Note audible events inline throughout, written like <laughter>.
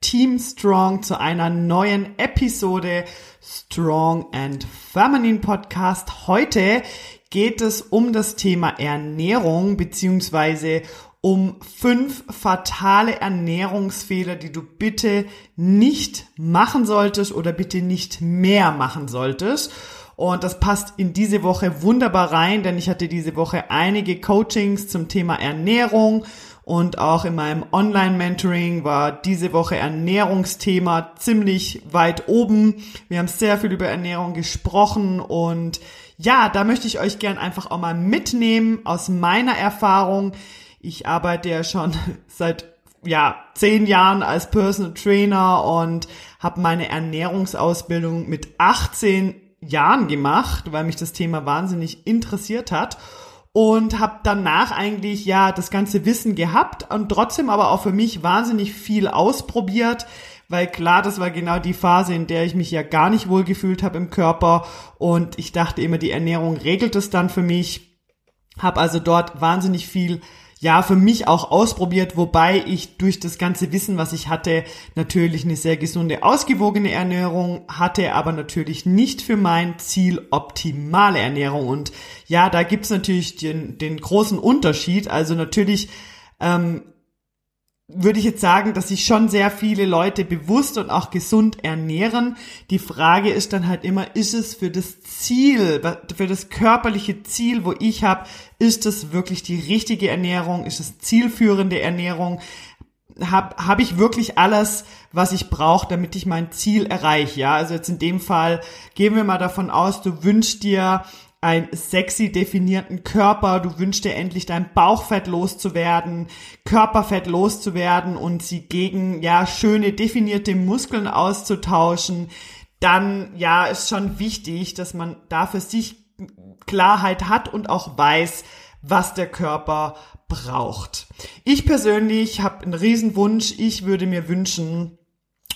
Team Strong zu einer neuen Episode Strong and Feminine Podcast. Heute geht es um das Thema Ernährung beziehungsweise um fünf fatale Ernährungsfehler, die du bitte nicht machen solltest oder bitte nicht mehr machen solltest. Und das passt in diese Woche wunderbar rein, denn ich hatte diese Woche einige Coachings zum Thema Ernährung und auch in meinem Online-Mentoring war diese Woche Ernährungsthema ziemlich weit oben. Wir haben sehr viel über Ernährung gesprochen und ja, da möchte ich euch gern einfach auch mal mitnehmen aus meiner Erfahrung. Ich arbeite ja schon <laughs> seit ja, zehn Jahren als Personal Trainer und habe meine Ernährungsausbildung mit 18 Jahren gemacht, weil mich das Thema wahnsinnig interessiert hat und habe danach eigentlich ja das ganze Wissen gehabt und trotzdem aber auch für mich wahnsinnig viel ausprobiert, weil klar, das war genau die Phase, in der ich mich ja gar nicht wohl gefühlt habe im Körper und ich dachte immer, die Ernährung regelt es dann für mich. Habe also dort wahnsinnig viel ja, für mich auch ausprobiert, wobei ich durch das ganze Wissen, was ich hatte, natürlich eine sehr gesunde, ausgewogene Ernährung hatte, aber natürlich nicht für mein Ziel optimale Ernährung. Und ja, da gibt's natürlich den, den großen Unterschied. Also natürlich ähm, würde ich jetzt sagen, dass sich schon sehr viele Leute bewusst und auch gesund ernähren. Die Frage ist dann halt immer, ist es für das Ziel, für das körperliche Ziel, wo ich habe, ist es wirklich die richtige Ernährung, ist es zielführende Ernährung? Habe hab ich wirklich alles, was ich brauche, damit ich mein Ziel erreiche? Ja, also jetzt in dem Fall gehen wir mal davon aus, du wünschst dir einen sexy definierten Körper, du wünschst dir endlich dein Bauchfett loszuwerden, Körperfett loszuwerden und sie gegen ja schöne definierte Muskeln auszutauschen, dann ja ist schon wichtig, dass man da für sich Klarheit hat und auch weiß, was der Körper braucht. Ich persönlich habe einen Riesenwunsch. Ich würde mir wünschen,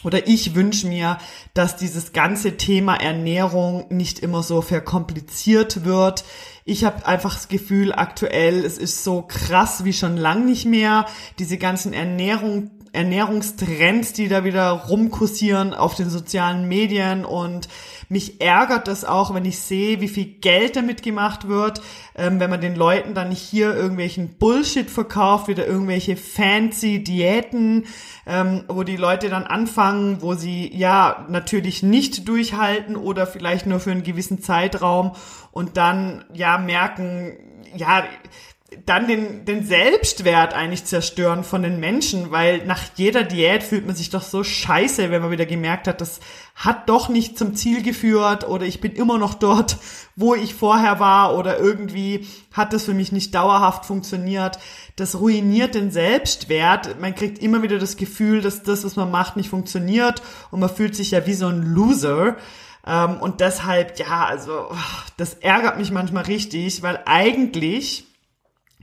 oder ich wünsche mir, dass dieses ganze Thema Ernährung nicht immer so verkompliziert wird. Ich habe einfach das Gefühl, aktuell, es ist so krass wie schon lang nicht mehr. Diese ganzen Ernährung, Ernährungstrends, die da wieder rumkursieren auf den sozialen Medien. Und mich ärgert das auch, wenn ich sehe, wie viel Geld damit gemacht wird, ähm, wenn man den Leuten dann hier irgendwelchen Bullshit verkauft, wieder irgendwelche fancy Diäten, ähm, wo die Leute dann anfangen, wo sie ja natürlich nicht durchhalten oder vielleicht nur für einen gewissen Zeitraum und dann ja merken, ja, dann den, den Selbstwert eigentlich zerstören von den Menschen, weil nach jeder Diät fühlt man sich doch so scheiße, wenn man wieder gemerkt hat, das hat doch nicht zum Ziel geführt oder ich bin immer noch dort, wo ich vorher war oder irgendwie hat das für mich nicht dauerhaft funktioniert. Das ruiniert den Selbstwert. Man kriegt immer wieder das Gefühl, dass das, was man macht, nicht funktioniert und man fühlt sich ja wie so ein Loser. Ähm, und deshalb, ja, also, das ärgert mich manchmal richtig, weil eigentlich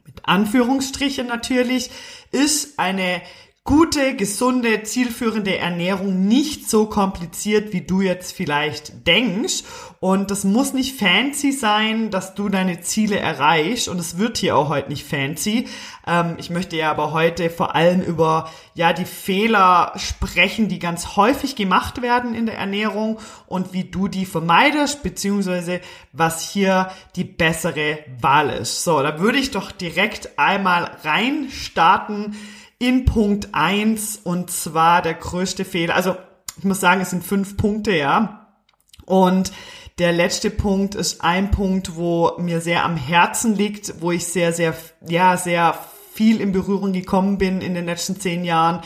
mit Anführungsstrichen natürlich, ist eine gute, gesunde, zielführende Ernährung nicht so kompliziert, wie du jetzt vielleicht denkst. Und das muss nicht fancy sein, dass du deine Ziele erreichst. Und es wird hier auch heute nicht fancy. Ähm, ich möchte ja aber heute vor allem über, ja, die Fehler sprechen, die ganz häufig gemacht werden in der Ernährung und wie du die vermeidest, beziehungsweise was hier die bessere Wahl ist. So, da würde ich doch direkt einmal rein starten in Punkt eins und zwar der größte Fehler. Also ich muss sagen, es sind fünf Punkte, ja. Und der letzte Punkt ist ein Punkt, wo mir sehr am Herzen liegt, wo ich sehr, sehr, ja, sehr viel in Berührung gekommen bin in den letzten zehn Jahren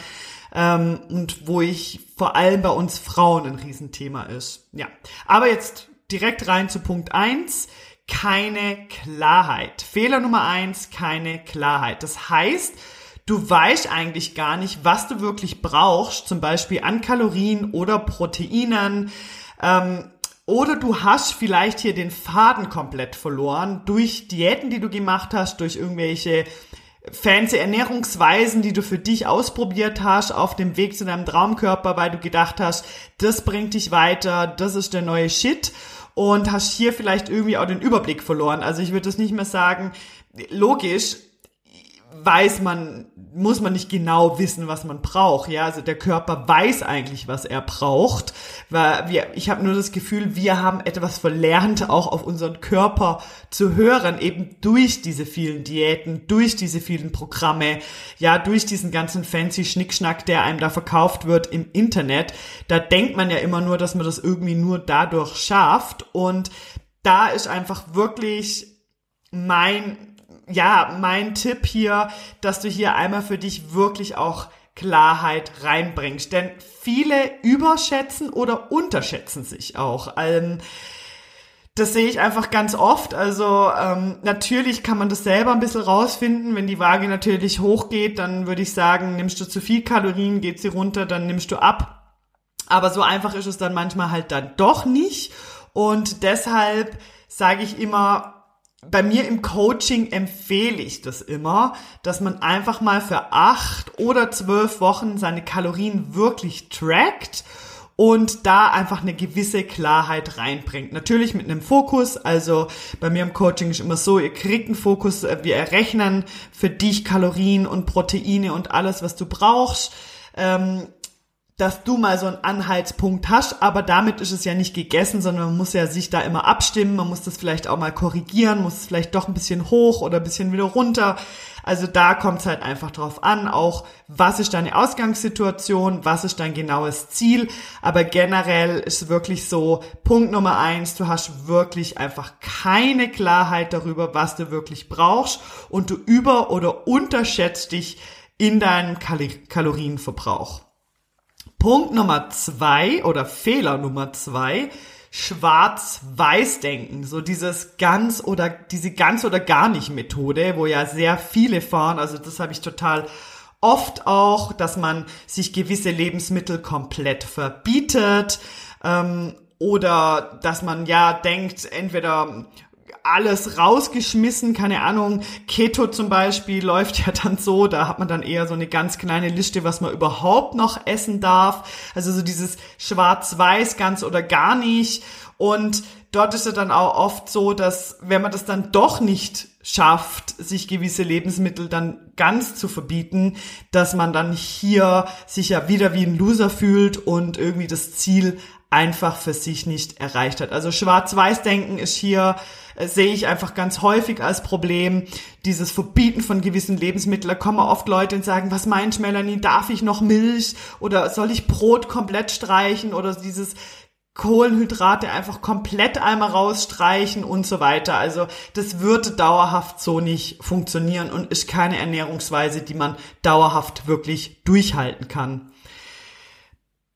ähm, und wo ich vor allem bei uns Frauen ein Riesenthema ist. Ja, aber jetzt direkt rein zu Punkt eins keine Klarheit. Fehler Nummer eins, keine Klarheit. Das heißt, du weißt eigentlich gar nicht, was du wirklich brauchst, zum Beispiel an Kalorien oder Proteinen. Ähm, oder du hast vielleicht hier den Faden komplett verloren durch Diäten, die du gemacht hast, durch irgendwelche fancy Ernährungsweisen, die du für dich ausprobiert hast auf dem Weg zu deinem Traumkörper, weil du gedacht hast, das bringt dich weiter, das ist der neue Shit und hast hier vielleicht irgendwie auch den Überblick verloren. Also ich würde das nicht mehr sagen, logisch, weiß man, muss man nicht genau wissen, was man braucht. Ja, also der Körper weiß eigentlich, was er braucht. Weil wir, ich habe nur das Gefühl, wir haben etwas verlernt, auch auf unseren Körper zu hören, eben durch diese vielen Diäten, durch diese vielen Programme, ja, durch diesen ganzen fancy Schnickschnack, der einem da verkauft wird im Internet. Da denkt man ja immer nur, dass man das irgendwie nur dadurch schafft. Und da ist einfach wirklich mein ja, mein Tipp hier, dass du hier einmal für dich wirklich auch Klarheit reinbringst. Denn viele überschätzen oder unterschätzen sich auch. Ähm, das sehe ich einfach ganz oft. Also ähm, natürlich kann man das selber ein bisschen rausfinden. Wenn die Waage natürlich hochgeht, dann würde ich sagen, nimmst du zu viel Kalorien, geht sie runter, dann nimmst du ab. Aber so einfach ist es dann manchmal halt dann doch nicht. Und deshalb sage ich immer, bei mir im Coaching empfehle ich das immer, dass man einfach mal für acht oder zwölf Wochen seine Kalorien wirklich trackt und da einfach eine gewisse Klarheit reinbringt. Natürlich mit einem Fokus, also bei mir im Coaching ist immer so, ihr kriegt einen Fokus, äh, wir errechnen für dich Kalorien und Proteine und alles, was du brauchst. Ähm, dass du mal so einen Anhaltspunkt hast, aber damit ist es ja nicht gegessen, sondern man muss ja sich da immer abstimmen, man muss das vielleicht auch mal korrigieren, muss es vielleicht doch ein bisschen hoch oder ein bisschen wieder runter. Also da kommt es halt einfach drauf an, auch was ist deine Ausgangssituation, was ist dein genaues Ziel. Aber generell ist wirklich so, Punkt Nummer eins, du hast wirklich einfach keine Klarheit darüber, was du wirklich brauchst und du über- oder unterschätzt dich in deinem Kal Kalorienverbrauch. Punkt Nummer zwei oder Fehler Nummer zwei, Schwarz-Weiß-Denken, so dieses ganz oder diese ganz oder gar nicht Methode, wo ja sehr viele fahren. Also das habe ich total oft auch, dass man sich gewisse Lebensmittel komplett verbietet ähm, oder dass man ja denkt, entweder alles rausgeschmissen, keine Ahnung. Keto zum Beispiel läuft ja dann so, da hat man dann eher so eine ganz kleine Liste, was man überhaupt noch essen darf. Also so dieses Schwarz-Weiß, ganz oder gar nicht. Und dort ist es dann auch oft so, dass wenn man das dann doch nicht schafft, sich gewisse Lebensmittel dann ganz zu verbieten, dass man dann hier sich ja wieder wie ein Loser fühlt und irgendwie das Ziel einfach für sich nicht erreicht hat. Also Schwarz-Weiß-Denken ist hier, äh, sehe ich einfach ganz häufig als Problem. Dieses Verbieten von gewissen Lebensmitteln. Da kommen oft Leute und sagen, was meint Melanie, darf ich noch Milch oder soll ich Brot komplett streichen oder dieses Kohlenhydrate einfach komplett einmal rausstreichen und so weiter. Also das wird dauerhaft so nicht funktionieren und ist keine Ernährungsweise, die man dauerhaft wirklich durchhalten kann.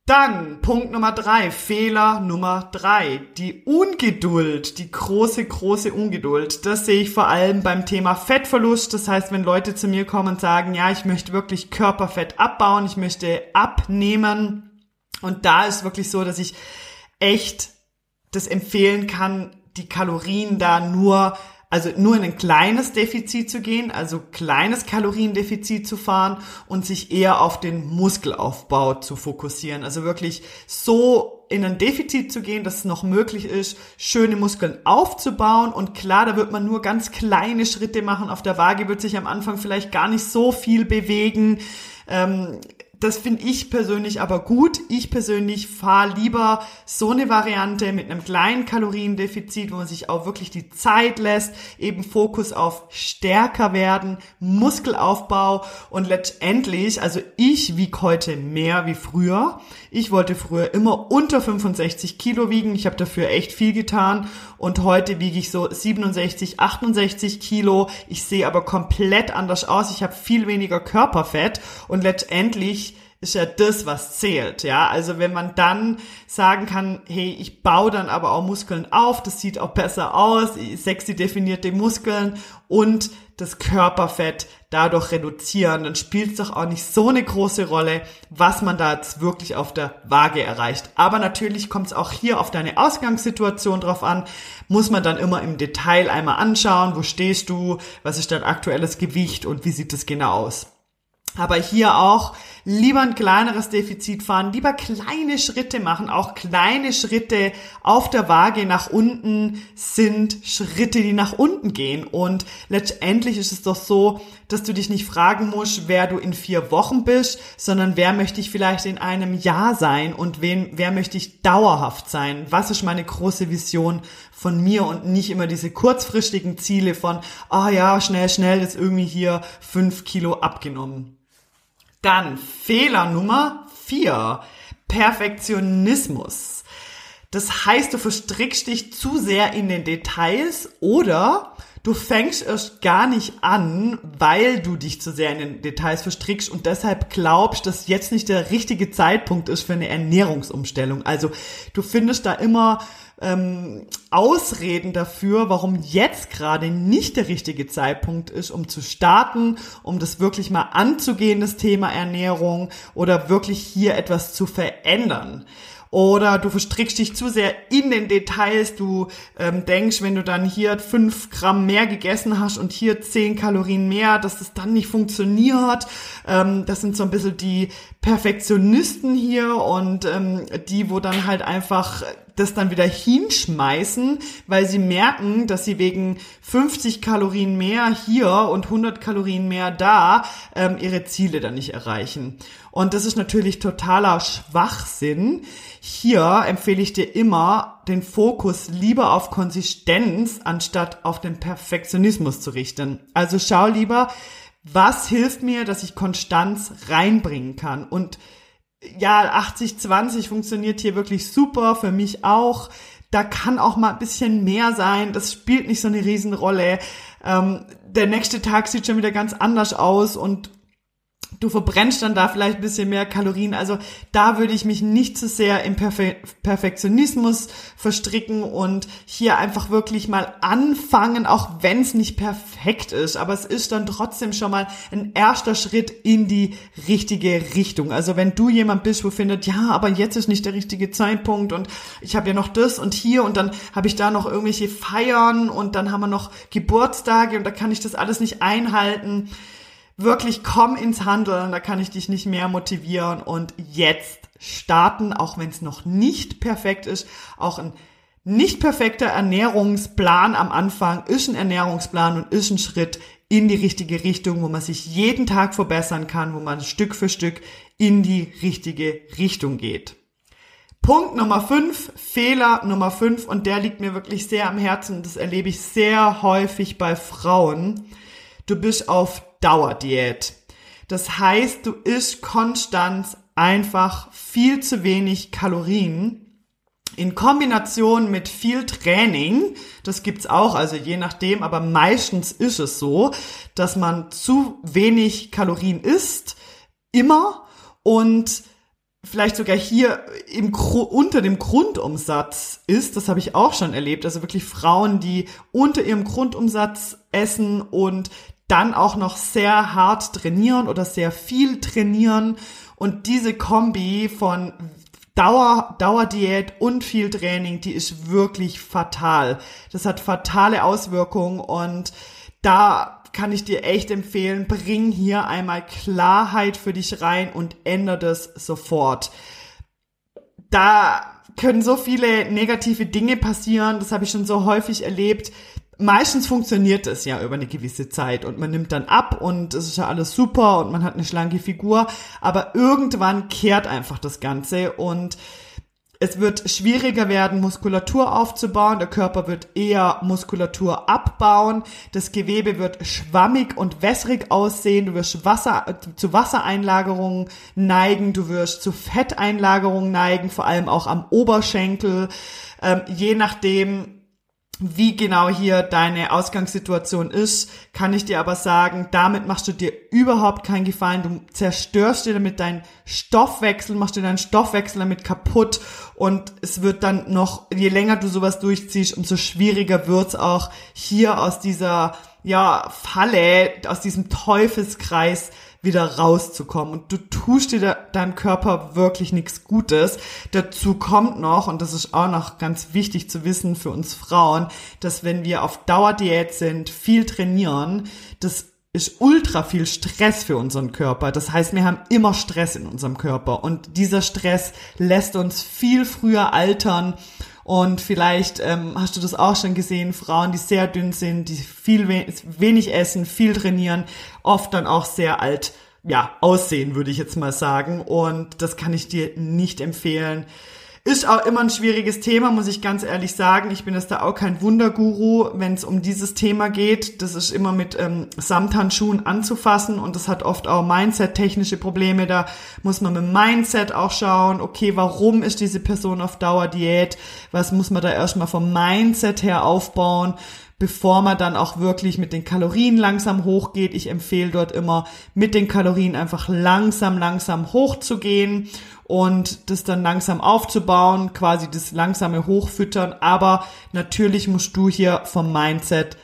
Dann Punkt Nummer drei, Fehler Nummer drei, die Ungeduld, die große, große Ungeduld. Das sehe ich vor allem beim Thema Fettverlust. Das heißt, wenn Leute zu mir kommen und sagen, ja, ich möchte wirklich Körperfett abbauen, ich möchte abnehmen. Und da ist wirklich so, dass ich echt das empfehlen kann, die Kalorien da nur also nur in ein kleines Defizit zu gehen, also kleines Kaloriendefizit zu fahren und sich eher auf den Muskelaufbau zu fokussieren. Also wirklich so in ein Defizit zu gehen, dass es noch möglich ist, schöne Muskeln aufzubauen. Und klar, da wird man nur ganz kleine Schritte machen. Auf der Waage wird sich am Anfang vielleicht gar nicht so viel bewegen. Ähm, das finde ich persönlich aber gut. Ich persönlich fahre lieber so eine Variante mit einem kleinen Kaloriendefizit, wo man sich auch wirklich die Zeit lässt, eben Fokus auf stärker werden, Muskelaufbau und letztendlich, also ich wiege heute mehr wie früher. Ich wollte früher immer unter 65 Kilo wiegen. Ich habe dafür echt viel getan und heute wiege ich so 67, 68 Kilo. Ich sehe aber komplett anders aus. Ich habe viel weniger Körperfett und letztendlich ist ja das, was zählt, ja. Also wenn man dann sagen kann, hey, ich baue dann aber auch Muskeln auf, das sieht auch besser aus, sexy definierte Muskeln und das Körperfett dadurch reduzieren, dann spielt es doch auch nicht so eine große Rolle, was man da jetzt wirklich auf der Waage erreicht. Aber natürlich kommt es auch hier auf deine Ausgangssituation drauf an, muss man dann immer im Detail einmal anschauen, wo stehst du, was ist dein aktuelles Gewicht und wie sieht es genau aus. Aber hier auch lieber ein kleineres Defizit fahren, lieber kleine Schritte machen. Auch kleine Schritte auf der Waage nach unten sind Schritte, die nach unten gehen. Und letztendlich ist es doch so, dass du dich nicht fragen musst, wer du in vier Wochen bist, sondern wer möchte ich vielleicht in einem Jahr sein und wen, wer möchte ich dauerhaft sein? Was ist meine große Vision von mir und nicht immer diese kurzfristigen Ziele von, ah oh ja, schnell, schnell ist irgendwie hier fünf Kilo abgenommen. Dann Fehler Nummer vier. Perfektionismus. Das heißt, du verstrickst dich zu sehr in den Details oder du fängst erst gar nicht an, weil du dich zu sehr in den Details verstrickst und deshalb glaubst, dass jetzt nicht der richtige Zeitpunkt ist für eine Ernährungsumstellung. Also du findest da immer ähm, Ausreden dafür, warum jetzt gerade nicht der richtige Zeitpunkt ist, um zu starten, um das wirklich mal anzugehen, das Thema Ernährung oder wirklich hier etwas zu verändern. Oder du verstrickst dich zu sehr in den Details. Du ähm, denkst, wenn du dann hier fünf Gramm mehr gegessen hast und hier zehn Kalorien mehr, dass das dann nicht funktioniert. Ähm, das sind so ein bisschen die Perfektionisten hier und ähm, die, wo dann halt einfach das dann wieder hinschmeißen, weil sie merken, dass sie wegen 50 Kalorien mehr hier und 100 Kalorien mehr da ähm, ihre Ziele dann nicht erreichen. Und das ist natürlich totaler Schwachsinn. Hier empfehle ich dir immer, den Fokus lieber auf Konsistenz anstatt auf den Perfektionismus zu richten. Also schau lieber, was hilft mir, dass ich Konstanz reinbringen kann. Und ja, 80-20 funktioniert hier wirklich super, für mich auch. Da kann auch mal ein bisschen mehr sein, das spielt nicht so eine Riesenrolle. Ähm, der nächste Tag sieht schon wieder ganz anders aus und du verbrennst dann da vielleicht ein bisschen mehr Kalorien. Also da würde ich mich nicht zu sehr im Perfe Perfektionismus verstricken und hier einfach wirklich mal anfangen, auch wenn es nicht perfekt ist. Aber es ist dann trotzdem schon mal ein erster Schritt in die richtige Richtung. Also wenn du jemand bist, wo findet, ja, aber jetzt ist nicht der richtige Zeitpunkt und ich habe ja noch das und hier und dann habe ich da noch irgendwelche Feiern und dann haben wir noch Geburtstage und da kann ich das alles nicht einhalten wirklich komm ins Handeln, da kann ich dich nicht mehr motivieren und jetzt starten, auch wenn es noch nicht perfekt ist, auch ein nicht perfekter Ernährungsplan am Anfang ist ein Ernährungsplan und ist ein Schritt in die richtige Richtung, wo man sich jeden Tag verbessern kann, wo man Stück für Stück in die richtige Richtung geht. Punkt Nummer 5, Fehler Nummer 5 und der liegt mir wirklich sehr am Herzen, das erlebe ich sehr häufig bei Frauen. Du bist auf Dauerdiät. Das heißt, du isst konstant einfach viel zu wenig Kalorien in Kombination mit viel Training, das gibt's auch, also je nachdem, aber meistens ist es so, dass man zu wenig Kalorien isst, immer und vielleicht sogar hier im unter dem Grundumsatz ist, das habe ich auch schon erlebt, also wirklich Frauen, die unter ihrem Grundumsatz essen und dann auch noch sehr hart trainieren oder sehr viel trainieren und diese Kombi von Dauer, Dauerdiät und viel Training, die ist wirklich fatal. Das hat fatale Auswirkungen und da kann ich dir echt empfehlen, bring hier einmal Klarheit für dich rein und ändere das sofort. Da können so viele negative Dinge passieren, das habe ich schon so häufig erlebt, meistens funktioniert es ja über eine gewisse Zeit und man nimmt dann ab und es ist ja alles super und man hat eine schlanke Figur, aber irgendwann kehrt einfach das Ganze und es wird schwieriger werden, Muskulatur aufzubauen. Der Körper wird eher Muskulatur abbauen. Das Gewebe wird schwammig und wässrig aussehen. Du wirst Wasser, zu Wassereinlagerungen neigen. Du wirst zu Fetteinlagerungen neigen, vor allem auch am Oberschenkel. Ähm, je nachdem, wie genau hier deine Ausgangssituation ist, kann ich dir aber sagen, damit machst du dir überhaupt keinen Gefallen. Du zerstörst dir damit deinen Stoffwechsel, machst dir deinen Stoffwechsel damit kaputt und es wird dann noch, je länger du sowas durchziehst, umso schwieriger wird's auch hier aus dieser, ja, Falle, aus diesem Teufelskreis wieder rauszukommen. Und du tust dir deinem Körper wirklich nichts Gutes. Dazu kommt noch, und das ist auch noch ganz wichtig zu wissen für uns Frauen, dass wenn wir auf Dauerdiät sind, viel trainieren, das ist ultra viel Stress für unseren Körper. Das heißt, wir haben immer Stress in unserem Körper und dieser Stress lässt uns viel früher altern und vielleicht ähm, hast du das auch schon gesehen, Frauen, die sehr dünn sind, die viel wenig essen, viel trainieren, oft dann auch sehr alt ja, aussehen, würde ich jetzt mal sagen. Und das kann ich dir nicht empfehlen. Ist auch immer ein schwieriges Thema, muss ich ganz ehrlich sagen. Ich bin jetzt da auch kein Wunderguru, wenn es um dieses Thema geht. Das ist immer mit ähm, Samthandschuhen anzufassen und das hat oft auch Mindset-technische Probleme. Da muss man mit Mindset auch schauen, okay, warum ist diese Person auf Dauerdiät? Was muss man da erstmal vom Mindset her aufbauen? bevor man dann auch wirklich mit den Kalorien langsam hochgeht. Ich empfehle dort immer mit den Kalorien einfach langsam, langsam hochzugehen und das dann langsam aufzubauen, quasi das langsame Hochfüttern. Aber natürlich musst du hier vom Mindset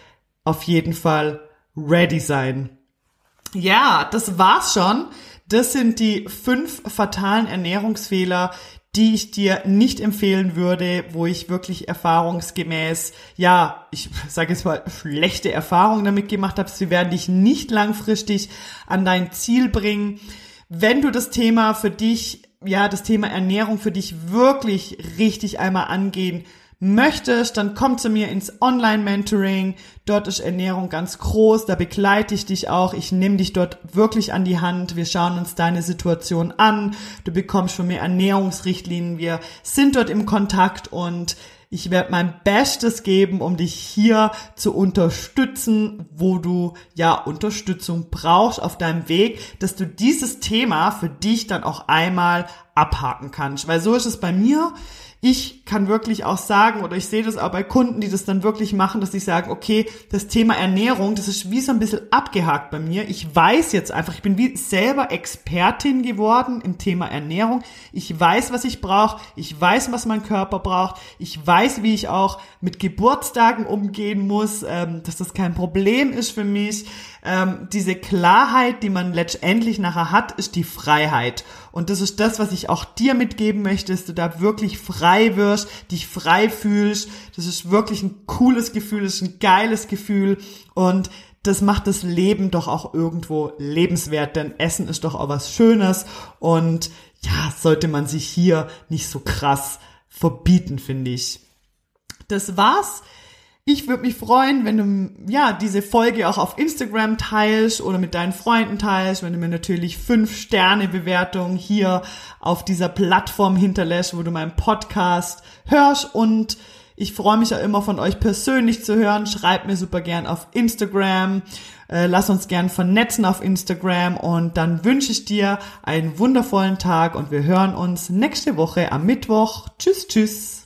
auf jeden Fall ready sein. Ja, das war's schon. Das sind die fünf fatalen Ernährungsfehler, die ich dir nicht empfehlen würde, wo ich wirklich erfahrungsgemäß, ja, ich sage jetzt mal, schlechte Erfahrungen damit gemacht habe. Sie werden dich nicht langfristig an dein Ziel bringen. Wenn du das Thema für dich ja, das Thema Ernährung für dich wirklich richtig einmal angehen möchtest, dann komm zu mir ins Online-Mentoring. Dort ist Ernährung ganz groß, da begleite ich dich auch. Ich nehme dich dort wirklich an die Hand. Wir schauen uns deine Situation an. Du bekommst von mir Ernährungsrichtlinien. Wir sind dort im Kontakt und ich werde mein Bestes geben, um dich hier zu unterstützen, wo du ja Unterstützung brauchst auf deinem Weg, dass du dieses Thema für dich dann auch einmal abhaken kannst. Weil so ist es bei mir ich kann wirklich auch sagen, oder ich sehe das auch bei Kunden, die das dann wirklich machen, dass sie sagen, okay, das Thema Ernährung, das ist wie so ein bisschen abgehakt bei mir. Ich weiß jetzt einfach, ich bin wie selber Expertin geworden im Thema Ernährung. Ich weiß, was ich brauche. Ich weiß, was mein Körper braucht. Ich weiß, wie ich auch mit Geburtstagen umgehen muss, ähm, dass das kein Problem ist für mich. Ähm, diese Klarheit, die man letztendlich nachher hat, ist die Freiheit. Und das ist das, was ich auch dir mitgeben möchte, dass du da wirklich frei wirst, dich frei fühlst. Das ist wirklich ein cooles Gefühl, das ist ein geiles Gefühl und das macht das Leben doch auch irgendwo lebenswert, denn Essen ist doch auch was Schönes und ja, sollte man sich hier nicht so krass verbieten, finde ich. Das war's ich würde mich freuen, wenn du ja diese Folge auch auf Instagram teilst oder mit deinen Freunden teilst, wenn du mir natürlich fünf Sterne Bewertung hier auf dieser Plattform hinterlässt, wo du meinen Podcast hörst und ich freue mich ja immer von euch persönlich zu hören. Schreibt mir super gern auf Instagram. Äh, lass uns gern vernetzen auf Instagram und dann wünsche ich dir einen wundervollen Tag und wir hören uns nächste Woche am Mittwoch. Tschüss, tschüss.